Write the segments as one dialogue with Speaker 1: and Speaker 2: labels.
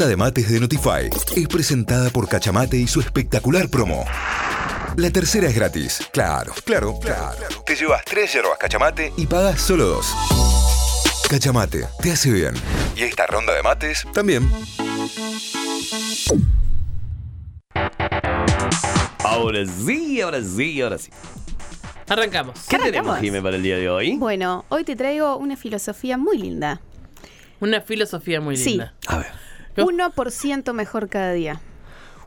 Speaker 1: ronda de mates de Notify es presentada por Cachamate y su espectacular promo. La tercera es gratis. Claro, claro, claro. Te llevas tres yerbas Cachamate y pagas solo dos. Cachamate, te hace bien. Y esta ronda de mates también.
Speaker 2: Ahora sí, ahora sí, ahora sí.
Speaker 3: Arrancamos.
Speaker 2: ¿Qué
Speaker 4: Arrancamos.
Speaker 2: tenemos, Jimé, para el día de hoy?
Speaker 4: Bueno, hoy te traigo una filosofía muy linda.
Speaker 3: Una filosofía muy
Speaker 4: Sí.
Speaker 3: linda.
Speaker 2: A ver.
Speaker 3: ¿No?
Speaker 4: 1% mejor cada día.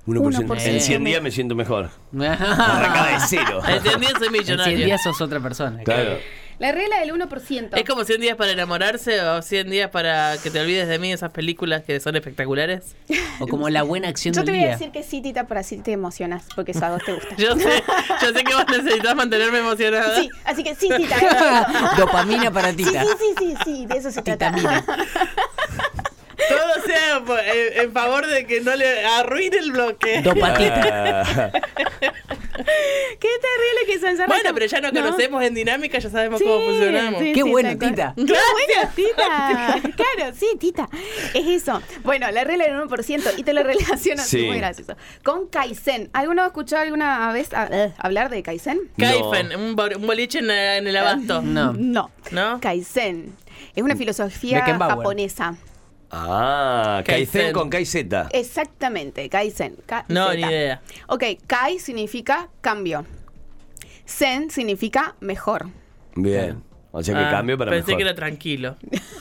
Speaker 2: 1%.
Speaker 4: 1%.
Speaker 2: En 100 días me siento mejor. Arrancaba de cero.
Speaker 3: Entendí, soy
Speaker 5: En 100
Speaker 3: millonario.
Speaker 5: días sos otra persona.
Speaker 2: Claro.
Speaker 4: La regla del 1%.
Speaker 3: ¿Es como 100 días para enamorarse o 100 días para que te olvides de mí esas películas que son espectaculares?
Speaker 5: O como la buena acción
Speaker 4: Yo
Speaker 5: del
Speaker 4: te voy a
Speaker 5: día.
Speaker 4: decir que sí, Tita, para así te emocionas, porque eso a vos te gusta.
Speaker 3: Yo sé, yo sé que vos necesitas mantenerme emocionada.
Speaker 4: Sí, así que sí, Tita.
Speaker 5: Dopamina para
Speaker 4: Sí,
Speaker 5: Tita.
Speaker 4: sí, sí, sí, sí, de eso se trata.
Speaker 5: Titamina.
Speaker 3: Todo sea por- en, en favor de que no le arruine el bloque.
Speaker 5: Dopatita.
Speaker 2: Ah,
Speaker 4: Qué terrible que se encerra.
Speaker 3: Bueno, pero ya nos
Speaker 4: No.
Speaker 3: conocemos en dinámica, ya sabemos
Speaker 4: Sí,
Speaker 3: cómo funcionamos.
Speaker 4: sí,
Speaker 5: Qué
Speaker 4: sí,
Speaker 5: bueno. Tita.
Speaker 4: Qué bueno, Tita. Claro, sí, Tita. Es eso. Bueno, la regla del 1%, y te lo relaciono, muy gracioso, con Kaizen. ¿Alguno escuchó alguna vez a- eh, hablar de Kaizen?
Speaker 3: Kaifen, un, bo- un boliche en, en el abasto.
Speaker 5: No.
Speaker 4: No.
Speaker 3: ¿No?
Speaker 4: Kaizen. Es una filosofía
Speaker 5: Beckenbauer.
Speaker 4: japonesa.
Speaker 2: Ah, Kaizen con Kaizeta.
Speaker 4: Exactamente, Kaizen. K
Speaker 3: No, ni idea.
Speaker 4: Ok, Kai significa cambio. Zen significa mejor.
Speaker 2: Bien. O sea que
Speaker 3: Ah,
Speaker 2: cambio para
Speaker 3: Pensé
Speaker 2: mejor.
Speaker 3: que era tranquilo.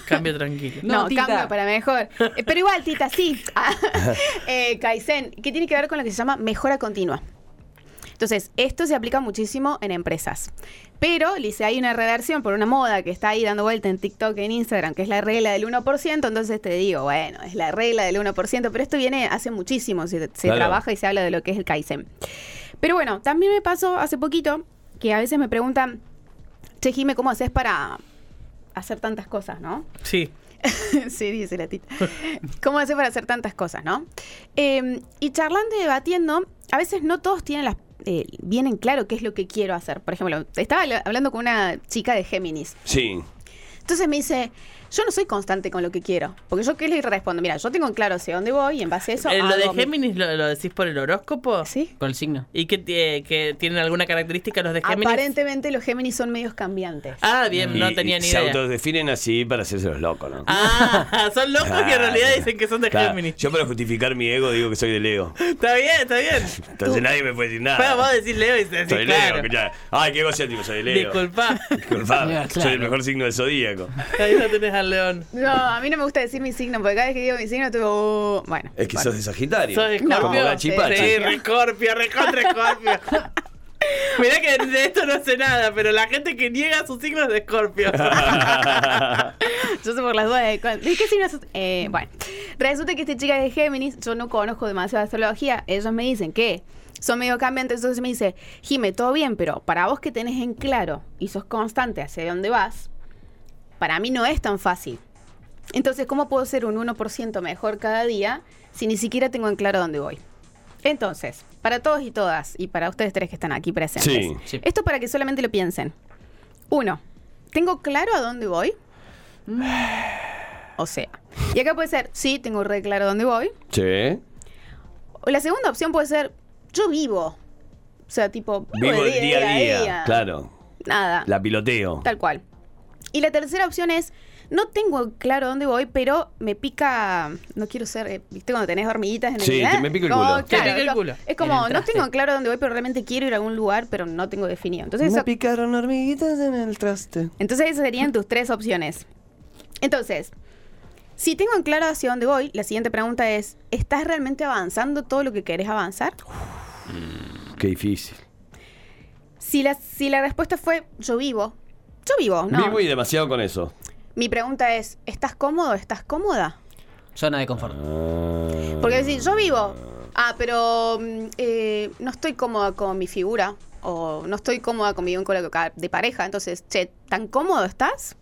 Speaker 3: Cambio tranquilo.
Speaker 4: No, cambio para mejor. Eh, Pero igual, Tita, sí. Eh, Kaizen, que tiene que ver con lo que se llama mejora continua. Entonces, esto se aplica muchísimo en empresas. Pero, Lice, hay una reversión por una moda que está ahí dando vuelta en TikTok, en Instagram, que es la regla del 1%. Entonces te digo, bueno, es la regla del 1%, pero esto viene hace muchísimo, se, se
Speaker 2: Claro.
Speaker 4: trabaja y se habla de lo que es el Kaizen. Pero bueno, también me pasó hace poquito que a veces me preguntan, che, Jime, ¿cómo haces para hacer tantas cosas, no?
Speaker 3: Sí.
Speaker 4: sí, dice la tita. ¿Cómo hacer para hacer tantas cosas, no? Eh, y charlando y debatiendo, a veces no todos tienen las eh, bien en claro qué es lo que quiero hacer. Por ejemplo, estaba habla- hablando con una chica de Géminis.
Speaker 2: Sí.
Speaker 4: Entonces me dice, yo no soy constante con lo que quiero. Porque yo qué le respondo, mira, yo tengo en claro hacia dónde voy y en base a eso...
Speaker 3: Eh, ¿Lo de Géminis lo, lo decís por el horóscopo?
Speaker 4: Sí.
Speaker 5: Con el signo.
Speaker 3: ¿Y que, que tienen alguna característica los de Géminis?
Speaker 4: Aparentemente los Géminis son medios cambiantes.
Speaker 3: Ah, bien, no
Speaker 2: Y-
Speaker 3: tenía
Speaker 2: y
Speaker 3: ni
Speaker 2: Se
Speaker 3: idea.
Speaker 2: autodefinen así para hacerse los locos, ¿no?
Speaker 3: Ah, son locos que en realidad
Speaker 2: Claro.
Speaker 3: dicen que son de
Speaker 2: Claro.
Speaker 3: Géminis.
Speaker 2: Yo para justificar mi ego digo que soy de Leo.
Speaker 3: Está bien, está bien.
Speaker 2: Entonces nadie me puede decir nada.
Speaker 3: Pero vos decís Leo y decís,
Speaker 2: soy
Speaker 3: claro.
Speaker 2: Leo. Ay, qué egocéntrico, soy de Leo.
Speaker 3: Disculpa.
Speaker 5: Claro.
Speaker 2: soy el mejor signo del zodíaco.
Speaker 3: Ahí lo tenés al león.
Speaker 4: No, a mí no me gusta decir mi signo, porque cada vez que digo mi signo, tuvo... uh, bueno.
Speaker 2: Es que
Speaker 4: bueno.
Speaker 2: sos de Sagitario.
Speaker 3: ¿Sos de
Speaker 4: No,
Speaker 2: Como
Speaker 3: Scorpio?
Speaker 2: Gachi
Speaker 4: sí,
Speaker 3: Scorpio. Mirá que de esto no sé nada, pero la gente que niega sus signos de Scorpio.
Speaker 4: Yo sé por las dudas de, ¿de qué signo sos? Eh, bueno, resulta que esta chica es de Géminis, yo no conozco demasiado astrología, ellos me dicen que son medio cambiantes, entonces me dice, Jime, todo bien, pero para vos que tenés en claro y sos constante hacia dónde vas, para mí no es tan fácil. Entonces, ¿cómo puedo ser un 1% mejor cada día si ni siquiera tengo en claro dónde voy? Entonces, para todos y todas, y para ustedes tres que están aquí presentes,
Speaker 2: Sí.
Speaker 5: Sí.
Speaker 4: esto para que solamente lo piensen. Uno, ¿tengo claro a dónde voy? O sea, y acá puede ser, sí, tengo re claro a dónde voy.
Speaker 2: Sí.
Speaker 4: O la segunda opción puede ser, yo vivo. O sea, tipo,
Speaker 2: Vivo el día a día. Claro.
Speaker 4: Nada.
Speaker 2: La piloteo.
Speaker 4: Tal cual. Y la tercera opción es, no tengo claro dónde voy, pero me pica, no quiero ser, eh, ¿viste cuando tenés hormiguitas en el
Speaker 2: Sí,
Speaker 4: ¿eh?
Speaker 2: te me pica el
Speaker 4: Como,
Speaker 2: culo.
Speaker 3: Te
Speaker 4: claro,
Speaker 3: pica el
Speaker 4: es co-
Speaker 3: culo.
Speaker 4: Es como,
Speaker 5: el
Speaker 4: no
Speaker 5: traste.
Speaker 4: tengo claro dónde voy, pero realmente quiero ir a algún lugar, pero no tengo definido. Entonces, eso,
Speaker 2: picaron hormiguitas en el traste.
Speaker 4: entonces esas serían tus tres opciones. Entonces, si tengo en claro hacia dónde voy, la siguiente pregunta es, ¿estás realmente avanzando todo lo que querés avanzar?
Speaker 2: Qué difícil.
Speaker 4: Si la, si la respuesta fue, yo vivo, yo vivo, ¿no?
Speaker 2: Vivo y demasiado con eso.
Speaker 4: Mi pregunta es, ¿estás cómodo? ¿Estás cómoda?
Speaker 5: Zona de confort.
Speaker 2: Ah.
Speaker 4: Porque decir, yo vivo, ah, pero mm, eh, no estoy cómoda con mi figura, o no estoy cómoda con mi vínculo de pareja, entonces, che, ¿tan cómodo estás?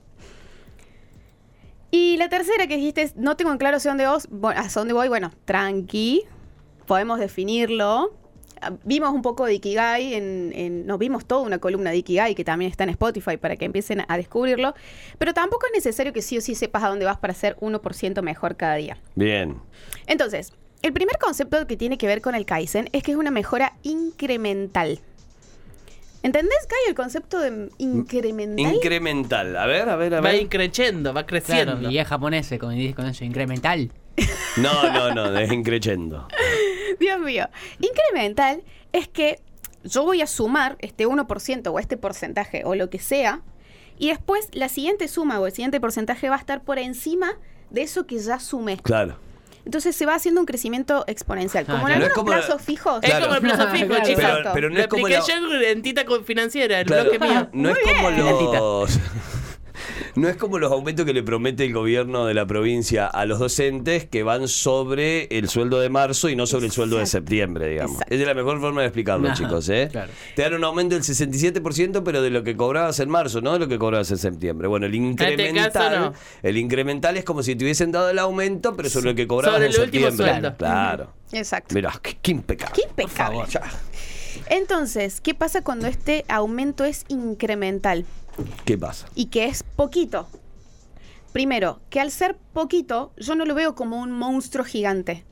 Speaker 4: Y la tercera que dijiste es, no tengo en claro hacia dónde, vos, bueno, hacia dónde voy, bueno, tranqui, podemos definirlo. Vimos un poco de Ikigai, en, en- nos vimos toda una columna de Ikigai que también está en Spotify para que empiecen a descubrirlo, pero tampoco es necesario que sí o sí sepas a dónde vas para ser 1% mejor cada día.
Speaker 2: Bien.
Speaker 4: Entonces, el primer concepto que tiene que ver con el Kaizen es que es una mejora incremental. ¿Entendés, Kai, el concepto de incremental?
Speaker 2: Incremental. A ver, a ver, a
Speaker 3: Va
Speaker 2: ver.
Speaker 3: increciendo, va creciendo.
Speaker 5: Claro, y es japonés, como dice con eso, incremental.
Speaker 2: No, no, no, es increchendo.
Speaker 4: Dios mío. Incremental es que yo voy a sumar este 1% o este porcentaje o lo que sea, y después la siguiente suma o el siguiente porcentaje va a estar por encima de eso que ya sumé.
Speaker 2: Claro.
Speaker 4: Entonces se va haciendo un crecimiento exponencial.
Speaker 5: Ah,
Speaker 4: Como en
Speaker 5: claro.
Speaker 2: No es
Speaker 4: algunos
Speaker 2: la-
Speaker 4: plazos fijos.
Speaker 3: Es
Speaker 2: Claro.
Speaker 3: como el plazo fijo,
Speaker 5: Claro.
Speaker 3: chicos.
Speaker 4: Exacto.
Speaker 2: Pero no es como la-
Speaker 3: con Financiera, el bloque mío.
Speaker 2: no es como los no es como los aumentos que le promete el gobierno de la provincia a los docentes que van sobre el sueldo de marzo y no sobre el sueldo de septiembre, digamos.
Speaker 4: Exacto.
Speaker 2: Esa es la mejor forma de explicarlo, chicos, ¿eh?
Speaker 5: claro.
Speaker 2: Te dan un aumento del 67%, pero de lo que cobrabas en marzo, no de lo que cobrabas en septiembre. Bueno, el incremental,
Speaker 3: este caso, no.
Speaker 2: el incremental es como si te hubiesen dado el aumento, pero sobre lo que cobrabas
Speaker 3: Sobre
Speaker 2: en
Speaker 3: el último
Speaker 2: septiembre.
Speaker 3: sueldo.
Speaker 2: Claro.
Speaker 4: Exacto.
Speaker 2: Mirá, qué, qué impecable.
Speaker 4: Qué impecable. Entonces, ¿qué pasa cuando este aumento es incremental
Speaker 2: ¿Qué pasa?
Speaker 4: y que es poquito? Primero, que al ser poquito, yo no lo veo como un monstruo gigante.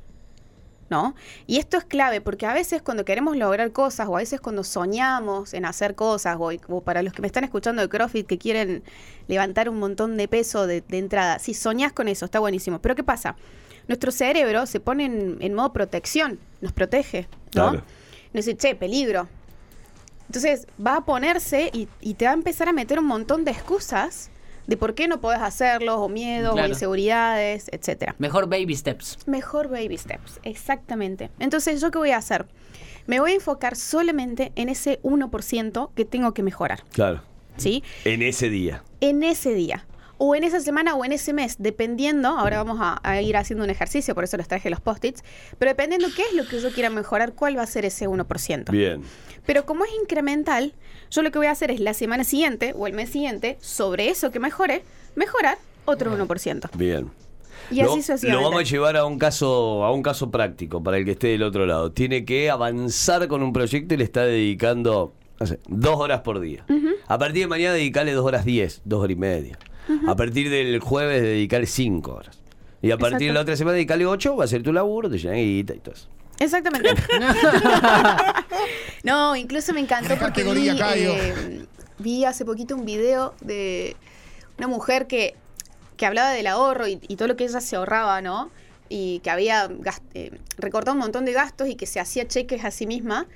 Speaker 4: ¿No? Y esto es clave porque a veces cuando queremos lograr cosas o a veces cuando soñamos en hacer cosas o, o para los que me están escuchando de CrossFit que quieren levantar un montón de peso de, de entrada, si soñás con eso está buenísimo. Pero ¿qué pasa? Nuestro cerebro se pone en, en modo protección, nos protege, ¿no?
Speaker 2: Claro.
Speaker 4: Nos dice, che, peligro. Entonces va a ponerse y, y te va a empezar a meter un montón de excusas de por qué no podés hacerlo, o miedos, o inseguridades, etcétera.
Speaker 5: Mejor baby steps.
Speaker 4: Mejor baby steps, exactamente. Entonces, ¿yo qué voy a hacer? Me voy a enfocar solamente en ese 1% que tengo que mejorar,
Speaker 2: Claro.
Speaker 4: ¿sí?
Speaker 2: En ese día.
Speaker 4: En ese día. O en esa semana o en ese mes, dependiendo, ahora vamos a, a ir haciendo un ejercicio, por eso les traje los post-its, pero dependiendo qué es lo que yo quiera mejorar, cuál va a ser ese 1%.
Speaker 2: Bien.
Speaker 4: Pero como es incremental, yo lo que voy a hacer es la semana siguiente o el mes siguiente, sobre eso que mejore, mejorar otro 1%.
Speaker 2: Bien.
Speaker 4: Y
Speaker 2: lo,
Speaker 4: así sucesivamente.
Speaker 2: lo vamos a llevar a un caso a un caso práctico para el que esté del otro lado. Tiene que avanzar con un proyecto y le está dedicando no sé, dos horas por día. A partir de mañana dedicarle dos horas diez, dos horas y media. A partir del jueves dedicarle cinco horas. Y a partir de la otra semana dedicarle ocho, va a ser tu laburo, te llenan guita y todo eso.
Speaker 4: Exactamente. no, incluso me encantó
Speaker 6: ¿Qué
Speaker 4: porque vi, eh, vi hace poquito un video de una mujer que, que hablaba del ahorro y, y todo lo que ella se ahorraba, ¿no? Y que había gast- eh, recortado un montón de gastos y que se hacía cheques a sí misma,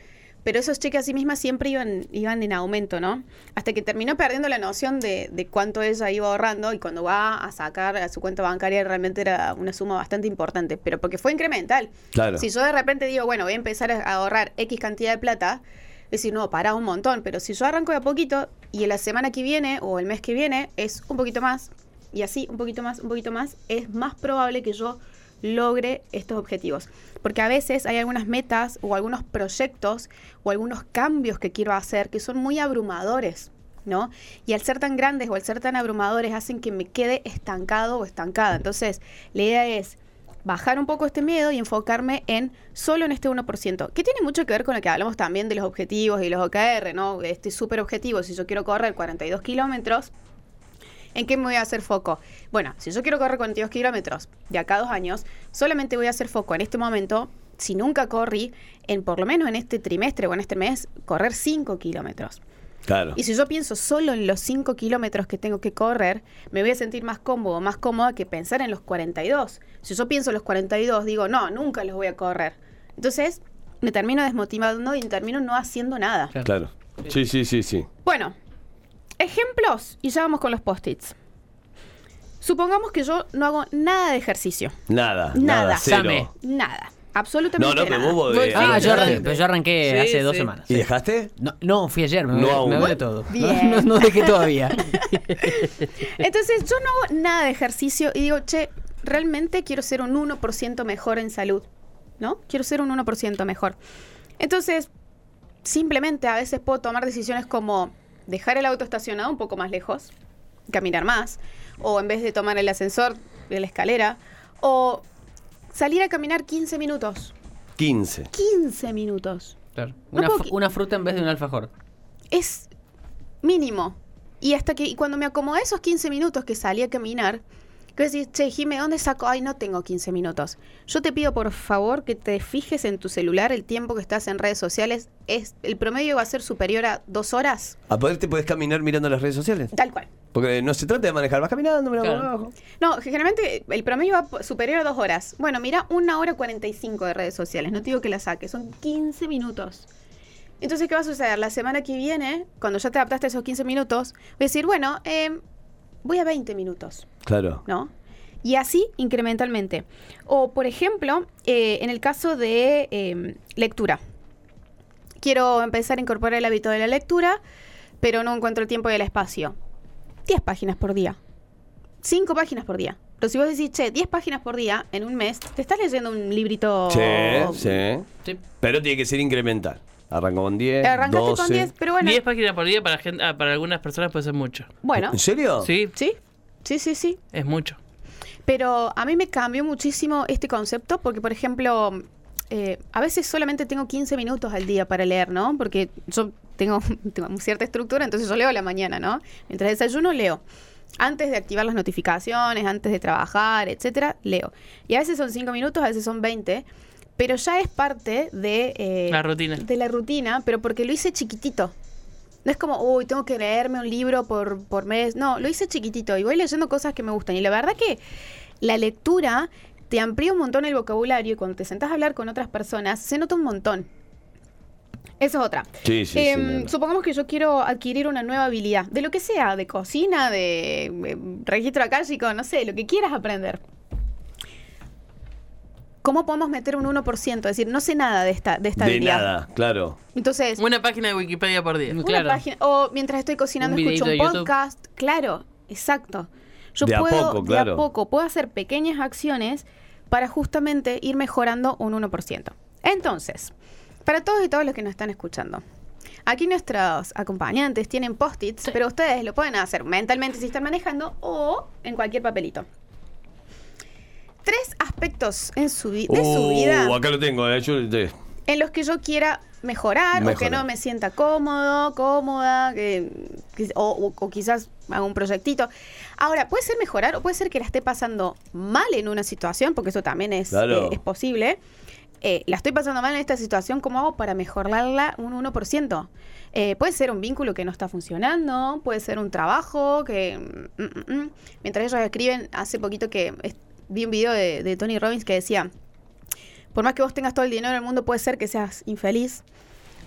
Speaker 4: pero esos cheques a sí misma siempre iban, iban en aumento, ¿no? Hasta que terminó perdiendo la noción de, de cuánto ella iba ahorrando y cuando va a sacar a su cuenta bancaria realmente era una suma bastante importante, pero porque fue incremental.
Speaker 2: Claro.
Speaker 4: Si yo de repente digo, bueno, voy a empezar a ahorrar X cantidad de plata, es decir, no, para un montón, pero si yo arranco de a poquito y en la semana que viene o el mes que viene es un poquito más, y así un poquito más, un poquito más, es más probable que yo logre estos objetivos. Porque a veces hay algunas metas o algunos proyectos o algunos cambios que quiero hacer que son muy abrumadores. ¿No? Y al ser tan grandes o al ser tan abrumadores hacen que me quede estancado o estancada. Entonces, la idea es bajar un poco este miedo y enfocarme en solo en este 1%, que tiene mucho que ver con lo que hablamos también de los objetivos y los OKR, ¿no? Este súper objetivo, si yo quiero correr 42 kilómetros, ¿en qué me voy a hacer foco? Bueno, si yo quiero correr 42 kilómetros de acá a dos años, solamente voy a hacer foco en este momento, si nunca corrí, en por lo menos en este trimestre o en este mes, correr 5 kilómetros.
Speaker 2: Claro.
Speaker 4: Y si yo pienso solo en los 5 kilómetros que tengo que correr, me voy a sentir más cómodo, más cómoda que pensar en los 42. Si yo pienso en los 42, digo, no, nunca los voy a correr. Entonces, me termino desmotivando y termino no haciendo nada.
Speaker 2: Claro. Sí, sí, sí, sí.
Speaker 4: Bueno, ejemplos, y ya vamos con los post-its. Supongamos que yo no hago nada de ejercicio.
Speaker 2: Nada, nada,
Speaker 4: Nada.
Speaker 2: cero.
Speaker 4: Nada. Absolutamente
Speaker 2: No, no, pero
Speaker 4: nada.
Speaker 2: vos
Speaker 3: Muy
Speaker 2: eh,
Speaker 5: Ah,
Speaker 3: Sí,
Speaker 5: yo, arranqué, pero yo arranqué
Speaker 3: Sí,
Speaker 5: hace dos
Speaker 3: sí.
Speaker 5: semanas.
Speaker 2: ¿Y dejaste?
Speaker 5: No, no, fui ayer, me,
Speaker 2: No aún.
Speaker 5: me duele todo.
Speaker 4: Bien.
Speaker 5: No, no, no dejé todavía.
Speaker 4: Entonces, yo no hago nada de ejercicio y digo, che, realmente quiero ser un 1% mejor en salud, ¿no? Quiero ser un 1% mejor. Entonces, simplemente a veces puedo tomar decisiones como dejar el auto estacionado un poco más lejos, caminar más, o en vez de tomar el ascensor de la escalera, o salir a caminar 15 minutos.
Speaker 2: 15.
Speaker 4: 15 minutos.
Speaker 5: Claro.
Speaker 4: No
Speaker 5: Una,
Speaker 4: puedo
Speaker 5: fr-
Speaker 4: qui-
Speaker 5: una fruta en vez de un alfajor.
Speaker 4: es mínimo. Y hasta que y cuando me acomodé esos 15 minutos que salí a caminar, que decís, che, Jime, ¿dónde saco? Ay, no tengo 15 minutos. Yo te pido por favor que te fijes en tu celular el tiempo que estás en redes sociales. Es, el promedio va a ser superior a dos horas.
Speaker 2: A poder te puedes caminar mirando las redes sociales.
Speaker 4: Tal cual.
Speaker 2: Porque no se trata de manejar, vas caminando, mira por
Speaker 5: Claro.
Speaker 2: abajo.
Speaker 4: No, generalmente el promedio va superior a dos horas. Bueno, mira, una hora 45 de redes sociales. No te digo que la saques, son 15 minutos. Entonces, ¿qué va a suceder? La semana que viene, cuando ya te adaptaste a esos 15 minutos, voy a decir, bueno, eh, voy a 20 minutos,
Speaker 2: Claro.
Speaker 4: ¿no? Y así incrementalmente. O, por ejemplo, eh, en el caso de eh, lectura. Quiero empezar a incorporar el hábito de la lectura, pero no encuentro el tiempo y el espacio. 10 páginas por día. 5 páginas por día. Pero si vos decís, che, 10 páginas por día en un mes, te estás leyendo un librito.
Speaker 2: Sí, sí.
Speaker 5: Sí.
Speaker 2: Pero tiene que ser incremental. Arranco con 10,
Speaker 4: Arrancaste
Speaker 2: 12.
Speaker 4: con 10, pero bueno.
Speaker 3: 10 páginas por día para, gente, ah, para algunas personas puede ser mucho.
Speaker 4: Bueno,
Speaker 2: ¿En serio?
Speaker 3: Sí,
Speaker 4: sí, sí, sí, sí.
Speaker 3: es mucho.
Speaker 4: Pero a mí me cambió muchísimo este concepto porque, por ejemplo, eh, a veces solamente tengo 15 minutos al día para leer, ¿no? Porque yo tengo, tengo cierta estructura, entonces yo leo a la mañana, ¿no? Mientras desayuno, leo. Antes de activar las notificaciones, antes de trabajar, etcétera, leo. Y a veces son 5 minutos, a veces son 20, pero ya es parte de... eh,
Speaker 3: La rutina.
Speaker 4: De la rutina, pero porque lo hice chiquitito. No es como, uy, tengo que leerme un libro por, por mes. No, lo hice chiquitito y voy leyendo cosas que me gustan. Y la verdad que la lectura te amplía un montón el vocabulario y cuando te sentás a hablar con otras personas se nota un montón. Esa es otra.
Speaker 2: Sí, sí,
Speaker 4: Em,
Speaker 2: sí, no, no.
Speaker 4: Supongamos que yo quiero adquirir una nueva habilidad, de lo que sea, de cocina, de eh, registro acálico, no sé, lo que quieras aprender. ¿Cómo podemos meter un 1%? Es decir, no sé nada de esta, de esta
Speaker 2: De
Speaker 4: habilidad.
Speaker 2: nada, claro.
Speaker 4: Entonces,
Speaker 3: Una página de Wikipedia por día.
Speaker 4: una
Speaker 5: Claro.
Speaker 4: página. O mientras estoy cocinando,
Speaker 5: Un
Speaker 4: escucho un
Speaker 5: videíto de YouTube.
Speaker 4: podcast. Claro, exacto. Yo
Speaker 2: De a
Speaker 4: puedo,
Speaker 2: poco,
Speaker 4: de
Speaker 2: claro.
Speaker 4: a poco, puedo hacer pequeñas acciones para justamente ir mejorando un 1%. Entonces, para todos y todos los que nos están escuchando, aquí nuestros acompañantes tienen post-its, pero ustedes lo pueden hacer mentalmente si están manejando o en cualquier papelito. Tres aspectos en su de su
Speaker 2: Uh,
Speaker 4: vida
Speaker 2: acá lo tengo, eh. Yo, de-
Speaker 4: en los que yo quiera mejorar, o que no me sienta cómodo, cómoda, que, que- o, o- o quizás haga un proyectito. Ahora, puede ser mejorar o puede ser que la esté pasando mal en una situación, porque eso también es, eh, es posible. Eh, la estoy pasando mal en esta situación, ¿cómo hago para mejorarla un 1%? Eh, puede ser un vínculo que no está funcionando, puede ser un trabajo que... mm, mm, mm. Mientras ellos escriben, hace poquito que vi un video de, de Tony Robbins que decía, por más que vos tengas todo el dinero del mundo, puede ser que seas infeliz.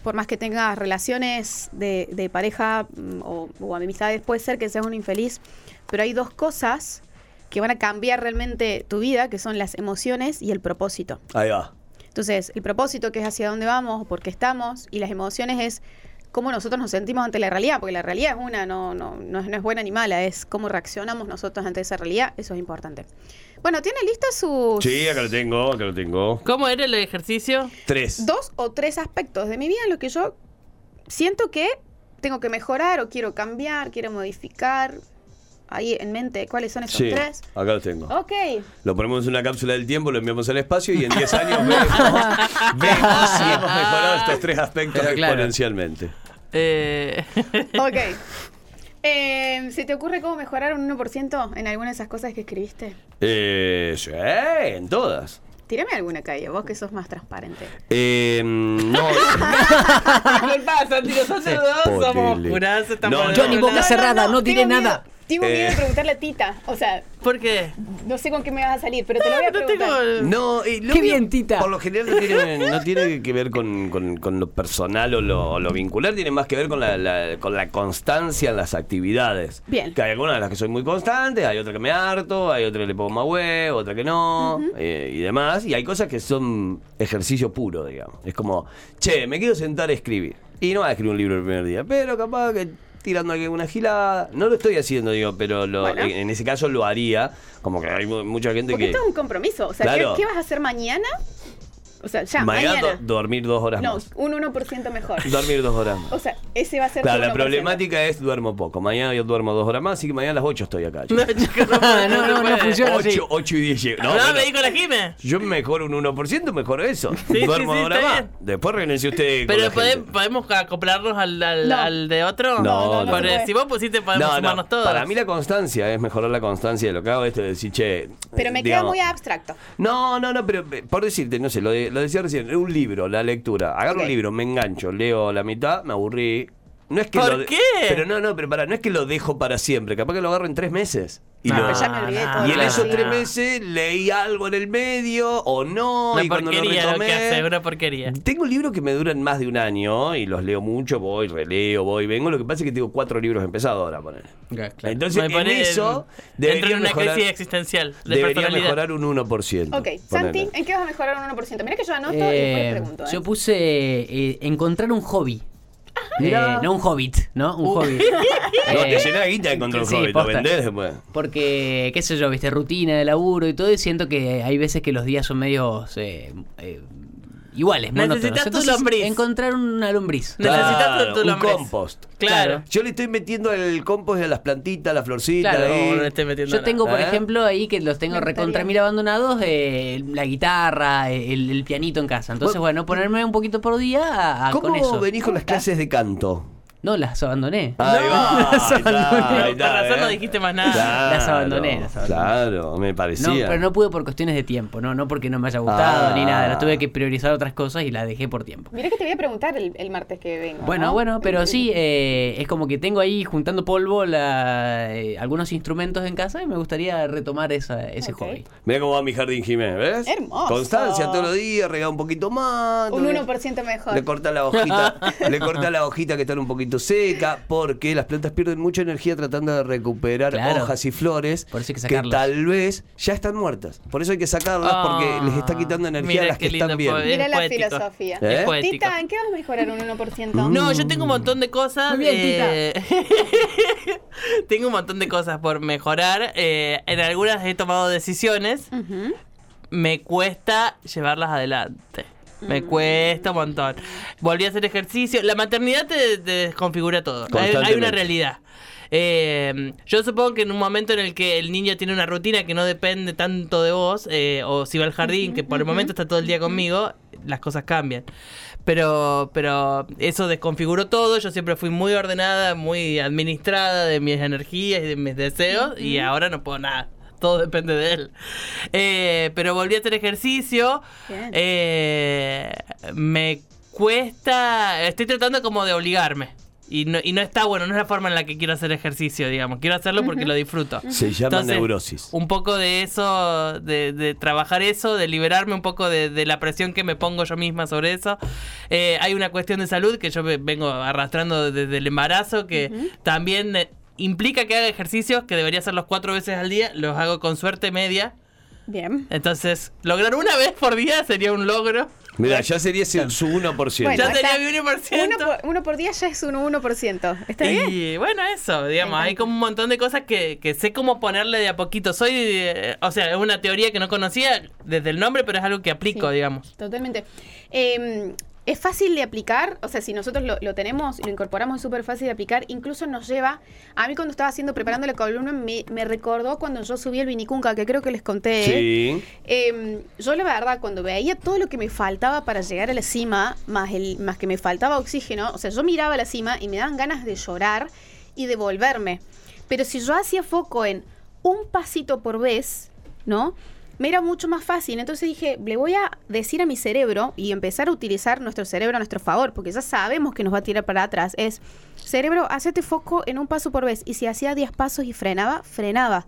Speaker 4: Por más que tengas relaciones de, de pareja mm, o, o amistades, puede ser que seas un infeliz. Pero hay dos cosas que van a cambiar realmente tu vida, que son las emociones y el propósito.
Speaker 2: Ahí va.
Speaker 4: Entonces, el propósito que es hacia dónde vamos por qué estamos, y las emociones es cómo nosotros nos sentimos ante la realidad, porque la realidad es una, no, no, no, es, no es buena ni mala, es cómo reaccionamos nosotros ante esa realidad, eso es importante. Bueno, ¿tiene lista sus
Speaker 2: Sí, acá lo tengo, acá lo tengo.
Speaker 3: ¿Cómo era el ejercicio?
Speaker 2: Tres.
Speaker 4: dos o tres aspectos de mi vida en los que yo siento que tengo que mejorar o quiero cambiar, quiero modificar? Ahí en mente, ¿cuáles son esos
Speaker 2: Sí,
Speaker 4: tres?
Speaker 2: acá lo tengo.
Speaker 4: Ok.
Speaker 2: Lo ponemos en una cápsula del tiempo, lo enviamos al espacio y en 10 años vemos, vemos si hemos mejorado estos tres aspectos
Speaker 5: Pero claro.
Speaker 2: exponencialmente.
Speaker 3: Eh,
Speaker 4: Ok. Eh, ¿Se te ocurre cómo mejorar un 1% en alguna de esas cosas que escribiste?
Speaker 2: Eh, sí, en todas.
Speaker 4: Tírame alguna calle, vos que sos más transparente.
Speaker 2: Eh, no,
Speaker 3: Disculpa, Santi, nosotros dos somos estamos
Speaker 2: No.
Speaker 5: Johnny,
Speaker 3: de
Speaker 5: boca cerrada, no diré nada.
Speaker 4: Tengo miedo de
Speaker 2: Eh.
Speaker 4: preguntarle a Tita. O sea,
Speaker 3: ¿Por qué?
Speaker 4: no sé con qué me vas a salir, pero te lo voy a
Speaker 3: No
Speaker 4: preguntar.
Speaker 3: tengo...
Speaker 2: no, y lo
Speaker 5: Qué bien, Tita.
Speaker 2: Por lo general no tiene, no tiene que ver con, con- con lo personal o lo, o lo vincular, tiene más que ver con la, la- con la constancia en las actividades.
Speaker 4: Bien.
Speaker 2: Que hay algunas de las que soy muy constante, hay otras que me harto, hay otras que le pongo más huevo, otra que no, eh, y demás. Y hay cosas que son ejercicio puro, digamos. Es como, che, me quiero sentar a escribir. Y no voy a escribir un libro el primer día, pero capaz que tirando alguna gilada. No lo estoy haciendo, digo, pero lo-
Speaker 4: Bueno.
Speaker 2: en, ese caso lo haría. Como que hay mu- mucha gente
Speaker 4: Porque
Speaker 2: que.
Speaker 4: esto es un compromiso. O sea,
Speaker 2: Claro.
Speaker 4: ¿qué, qué vas a hacer mañana? O sea, ya,
Speaker 2: Mañana,
Speaker 4: mañana.
Speaker 2: do- dormir dos horas
Speaker 4: no,
Speaker 2: más.
Speaker 4: un 1% mejor.
Speaker 2: Dormir dos horas más.
Speaker 4: O sea, ese va a ser
Speaker 2: Claro,
Speaker 4: tu
Speaker 2: la
Speaker 4: 1%.
Speaker 2: problemática es duermo poco. Mañana yo duermo dos horas más, así que mañana a las 8 estoy acá.
Speaker 3: No, no,
Speaker 5: No, no, no funciona. así.
Speaker 2: 8, 8 y 10 llego.
Speaker 3: No,
Speaker 2: No, bueno,
Speaker 3: me dijo la Jime.
Speaker 2: yo mejoro un 1%, mejoro eso.
Speaker 3: sí,
Speaker 2: duermo
Speaker 3: sí,
Speaker 2: dos horas más.
Speaker 3: bien.
Speaker 2: Después renuncie usted con
Speaker 3: Pero
Speaker 2: la
Speaker 3: ¿pode-
Speaker 2: gente.
Speaker 3: podemos acoplarnos al, al,
Speaker 4: No.
Speaker 3: al de otro.
Speaker 2: No, no,
Speaker 3: si vos pusiste podemos
Speaker 2: No,
Speaker 3: sumarnos
Speaker 2: no,
Speaker 3: todos.
Speaker 2: para mí la constancia es mejorar la constancia de lo que hago esto de decir, che.
Speaker 4: Pero
Speaker 2: eh,
Speaker 4: me queda muy abstracto.
Speaker 2: No, no, no, pero eh, por decirte, no sé, lo, de- lo decía recién, un libro, la lectura. Agarro un libro, me engancho, leo la mitad, me aburrí. No es que
Speaker 3: ¿Por
Speaker 2: lo de-
Speaker 3: qué?
Speaker 2: Pero no, no, pero para, no es que lo dejo para siempre, capaz que lo agarro en tres meses. Y,
Speaker 5: No,
Speaker 2: lo-
Speaker 4: Pero ya me olvidé
Speaker 5: no,
Speaker 4: todo.
Speaker 2: y en esos tres meses leí algo en el medio o no,
Speaker 3: Una
Speaker 2: y cuando lo
Speaker 3: porquería lo que hace,
Speaker 2: retomé...
Speaker 3: una porquería.
Speaker 2: Tengo libros que me duran más de un año y los leo mucho, voy, releo, voy, vengo. Lo que pasa es que tengo cuatro libros empezados ahora, poner. Entonces,
Speaker 3: Me
Speaker 2: en eso
Speaker 3: entro
Speaker 2: debería
Speaker 3: en una
Speaker 2: mejorar,
Speaker 3: crisis existencial de
Speaker 2: debería mejorar un 1%.
Speaker 4: Ok, Santi. ¿en qué vas a mejorar un 1%? Mira que yo anoto y después
Speaker 5: Eh,
Speaker 4: pregunto. ¿eh?
Speaker 5: yo puse eh, encontrar un hobby. Eh, no un hobbit, ¿no? Un hobbit.
Speaker 2: No,
Speaker 5: Eh,
Speaker 2: te llena de guita de control
Speaker 5: sí,
Speaker 2: hobby, lo
Speaker 5: posta.
Speaker 2: vendés después.
Speaker 5: Porque, qué sé yo, viste, rutina de laburo y todo, y siento que hay veces que los días son medios eh, eh, iguales, monótonos.
Speaker 3: Necesitas tu
Speaker 5: Entonces,
Speaker 3: lombriz.
Speaker 5: encontrar una lombriz.
Speaker 3: Necesitas tu- tu
Speaker 2: un
Speaker 3: lombriz.
Speaker 2: compost.
Speaker 3: Claro.
Speaker 2: Yo le estoy metiendo el compost a las plantitas, las florcitas.
Speaker 5: Claro,
Speaker 2: ahí.
Speaker 3: No, no le estoy metiendo
Speaker 5: Yo
Speaker 3: nada.
Speaker 5: tengo, por
Speaker 2: ¿Eh?
Speaker 5: ejemplo, ahí que los tengo recontra mil abandonados, eh, la guitarra, el, el pianito en casa. Entonces, bueno, ponerme un poquito por día a- a-
Speaker 2: ¿Cómo
Speaker 5: con eso.
Speaker 2: venís con las clases de canto?
Speaker 5: No, las abandoné.
Speaker 2: Ahí va,
Speaker 5: las
Speaker 2: ahí está,
Speaker 5: abandoné.
Speaker 2: ahí
Speaker 3: Con
Speaker 2: está,
Speaker 3: razón
Speaker 2: ¿eh?
Speaker 3: no dijiste más nada.
Speaker 2: Claro,
Speaker 5: Las abandoné, las abandoné.
Speaker 2: Claro, me
Speaker 5: No,
Speaker 2: parecía.
Speaker 5: pero no pude por cuestiones de tiempo, no, no porque no me haya gustado
Speaker 2: Ah.
Speaker 5: ni nada. Las tuve que priorizar otras cosas y las dejé por tiempo.
Speaker 4: Mira que te voy a preguntar el, el martes que vengo.
Speaker 5: Bueno,
Speaker 4: ¿no?
Speaker 5: bueno, pero sí, eh, es como que tengo ahí juntando polvo la- eh, algunos instrumentos en casa y me gustaría retomar esa, ese
Speaker 4: Ok.
Speaker 5: hobby.
Speaker 2: Mira cómo va mi jardín Jiménez, ¿ves?
Speaker 4: Hermoso.
Speaker 2: Constancia todos los días, rega un poquito más.
Speaker 4: Un
Speaker 2: todo-
Speaker 4: 1% mejor.
Speaker 2: Le corta la hojita, le corta la hojita que están un poquito seca, porque las plantas pierden mucha energía tratando de recuperar
Speaker 5: Claro.
Speaker 2: hojas y flores
Speaker 5: Por eso hay que
Speaker 2: tal vez ya están muertas. Por eso hay que sacarlas porque
Speaker 3: Ah,
Speaker 2: les está quitando energía a las que están bien.
Speaker 4: Mira
Speaker 3: es
Speaker 4: la
Speaker 3: poético.
Speaker 4: filosofía.
Speaker 2: ¿Eh?
Speaker 3: Es poético.
Speaker 4: Tita, ¿en qué vas a mejorar un 1%?
Speaker 3: No, yo tengo un montón de cosas.
Speaker 5: Muy bien,
Speaker 3: eh, tengo un montón de cosas por mejorar. eh, en algunas he tomado decisiones. Me cuesta llevarlas adelante. Me cuesta un montón. Volví a hacer ejercicio. La maternidad te, te desconfigura todo. Hay, hay una realidad. Eh, yo supongo que en un momento en el que el niño tiene una rutina que no depende tanto de vos, eh, o si va al jardín, que por el momento está todo el día conmigo, las cosas cambian. Pero, pero eso desconfiguró todo. Yo siempre fui muy ordenada, muy administrada de mis energías y de mis deseos, y ahora no puedo nada. Todo depende de él. Eh, pero volví a hacer ejercicio.
Speaker 4: Bien.
Speaker 3: Eh, me cuesta. Estoy tratando como de obligarme. Y no, y no está bueno, no es la forma en la que quiero hacer ejercicio, digamos. Quiero hacerlo porque lo disfruto.
Speaker 2: Se llama
Speaker 3: Entonces,
Speaker 2: neurosis.
Speaker 3: Un poco de eso, de, de trabajar eso, de liberarme un poco de, de la presión que me pongo yo misma sobre eso. Eh, hay una cuestión de salud que yo ve- vengo arrastrando desde el embarazo, que también implica que haga ejercicios que debería hacerlos cuatro veces al día. Los hago con suerte media.
Speaker 4: Bien.
Speaker 3: Entonces, lograr una vez por día sería un logro.
Speaker 2: Mira, ya sería su 1%.
Speaker 4: Bueno,
Speaker 3: Ya sería mi 1%.
Speaker 4: Uno por, uno por día ya es un 1%. ¿Está bien?
Speaker 3: Y bueno, eso, digamos, hay como un montón de cosas que, que sé cómo ponerle de a poquito. Soy, eh, o sea, es una teoría que no conocía desde el nombre, pero es algo que aplico,
Speaker 4: Sí.
Speaker 3: digamos.
Speaker 4: Totalmente. Eh, es fácil de aplicar, o sea, si nosotros lo, lo tenemos y lo incorporamos, es súper fácil de aplicar. Incluso nos lleva, a mí cuando estaba haciendo, preparando la columna, me, me recordó cuando yo subí el Vinicunca, que creo que les conté.
Speaker 2: Sí.
Speaker 4: Eh, yo la verdad, cuando veía todo lo que me faltaba para llegar a la cima, más, el, más que me faltaba oxígeno, o sea, yo miraba la cima y me daban ganas de llorar y de volverme. Pero si yo hacía foco en un pasito por vez, ¿no? Me era mucho más fácil. Entonces dije, le voy a decir a mi cerebro y empezar a utilizar nuestro cerebro a nuestro favor, porque ya sabemos que nos va a tirar para atrás. Es, cerebro, hacete foco en un paso por vez. Y si hacía 10 pasos y frenaba, frenaba.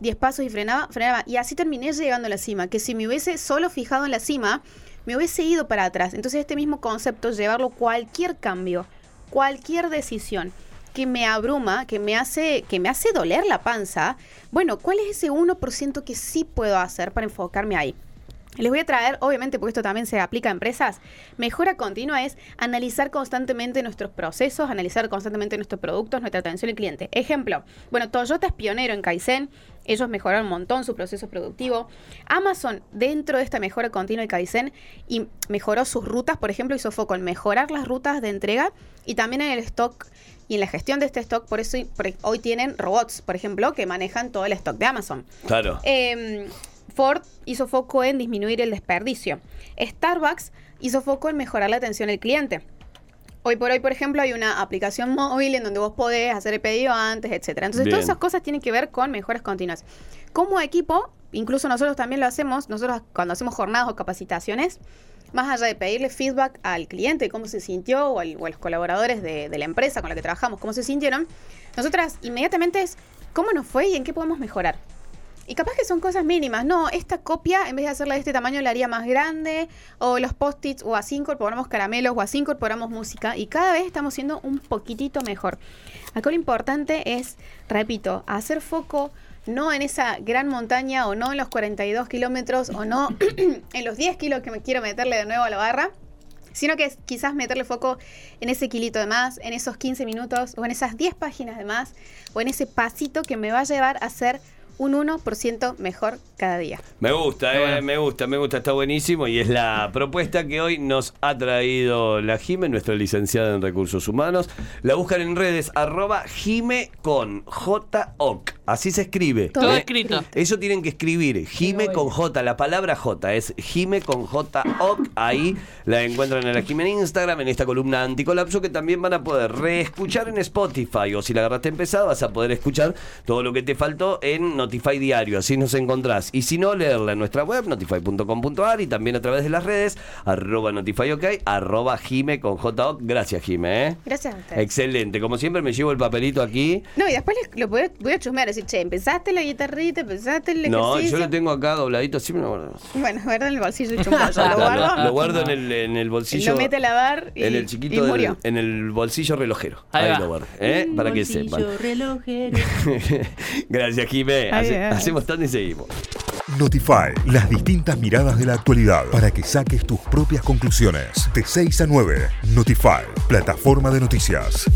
Speaker 4: 10 pasos y frenaba, frenaba. Y así terminé llegando a la cima. Que si me hubiese solo fijado en la cima, me hubiese ido para atrás. Entonces este mismo concepto, llevarlo cualquier cambio, cualquier decisión que me abruma, que me hace, que me hace doler la panza, bueno, ¿cuál es ese 1% que sí puedo hacer para enfocarme ahí? Les voy a traer, obviamente, porque esto también se aplica a empresas, mejora continua es analizar constantemente nuestros procesos, analizar constantemente nuestros productos, nuestra atención al cliente. Ejemplo, bueno, Toyota es pionero en Kaizen, ellos mejoraron un montón su proceso productivo. Amazon, dentro de esta mejora continua de Kaizen, y mejoró sus rutas, por ejemplo, hizo foco en mejorar las rutas de entrega y también en el stock y en la gestión de este stock, por eso hoy tienen robots, por ejemplo, que manejan todo el stock de Amazon.
Speaker 2: Claro.
Speaker 4: Eh, Ford hizo foco en disminuir el desperdicio. Starbucks hizo foco en mejorar la atención al cliente. Hoy por hoy, por ejemplo, hay una aplicación móvil en donde vos podés hacer el pedido antes, etcétera. Entonces, todas esas cosas tienen que ver con mejoras continuas. Como equipo, incluso nosotros también lo hacemos, nosotros cuando hacemos jornadas o capacitaciones, más allá de pedirle feedback al cliente, cómo se sintió, o, a los colaboradores de, de la empresa con la que trabajamos, cómo se sintieron, nosotras inmediatamente es cómo nos fue y en qué podemos mejorar. Y capaz que son cosas mínimas. No, esta copia, en vez de hacerla de este tamaño, la haría más grande. O los post-its, o así incorporamos caramelos, o así incorporamos música. Y cada vez estamos siendo un poquitito mejor. Acá lo importante es, repito, hacer foco no en esa gran montaña, o no en los 42 kilómetros, o no en los 10 kilos que me quiero meterle de nuevo a la barra sino que quizás meterle foco en ese kilito de más, en esos 15 minutos, o en esas 10 páginas de más, o en ese pasito que me va a llevar a ser un 1% mejor cada día.
Speaker 2: Me gusta, eh, me gusta, me gusta, está buenísimo y es la propuesta que hoy nos ha traído la Jime, nuestra licenciada en recursos humanos. La buscan en redes arroba Jime con J -O Así se escribe.
Speaker 3: Todo escrito.
Speaker 2: Eso tienen que escribir. Jime con J, la palabra J es Jime con J -O Ahí la encuentran en la Jime en Instagram, en esta columna anticolapso que también van a poder reescuchar en Spotify. O si la agarraste empezada, vas a poder escuchar todo lo que te faltó en Notify Diario. Así nos encontrás. Y si no, leerla en nuestra web, notify.com.ar y también a través de las redes, arroba notifyok, arroba Jime con J Gracias, Jime. ¿eh?
Speaker 4: Gracias a usted.
Speaker 2: Excelente. Como siempre, me llevo el papelito aquí.
Speaker 4: No, y después lo voy a, voy a chusmear, decir, che, empezaste la guitarrita, empezaste el
Speaker 2: No,
Speaker 4: ejercicio.
Speaker 2: yo lo tengo acá dobladito, así me lo guardo.
Speaker 4: Bueno, guarda en el bolsillo y chumbo, yo lo guardo.
Speaker 2: Lo guardo en el, en el bolsillo.
Speaker 4: Lo mete a lavar y,
Speaker 2: en el
Speaker 4: y
Speaker 2: chiquito, del-
Speaker 4: murió.
Speaker 2: en el bolsillo relojero.
Speaker 3: Ahí
Speaker 2: Ahí,
Speaker 3: va.
Speaker 2: lo guardo. ¿eh? Para que sepan. Gracias.
Speaker 4: Ahí
Speaker 2: Hace-
Speaker 4: va.
Speaker 2: hacemos tanto y seguimos.
Speaker 1: Notify, las distintas miradas de la actualidad para que saques tus propias conclusiones. De 6 a 9, Notify, plataforma de noticias.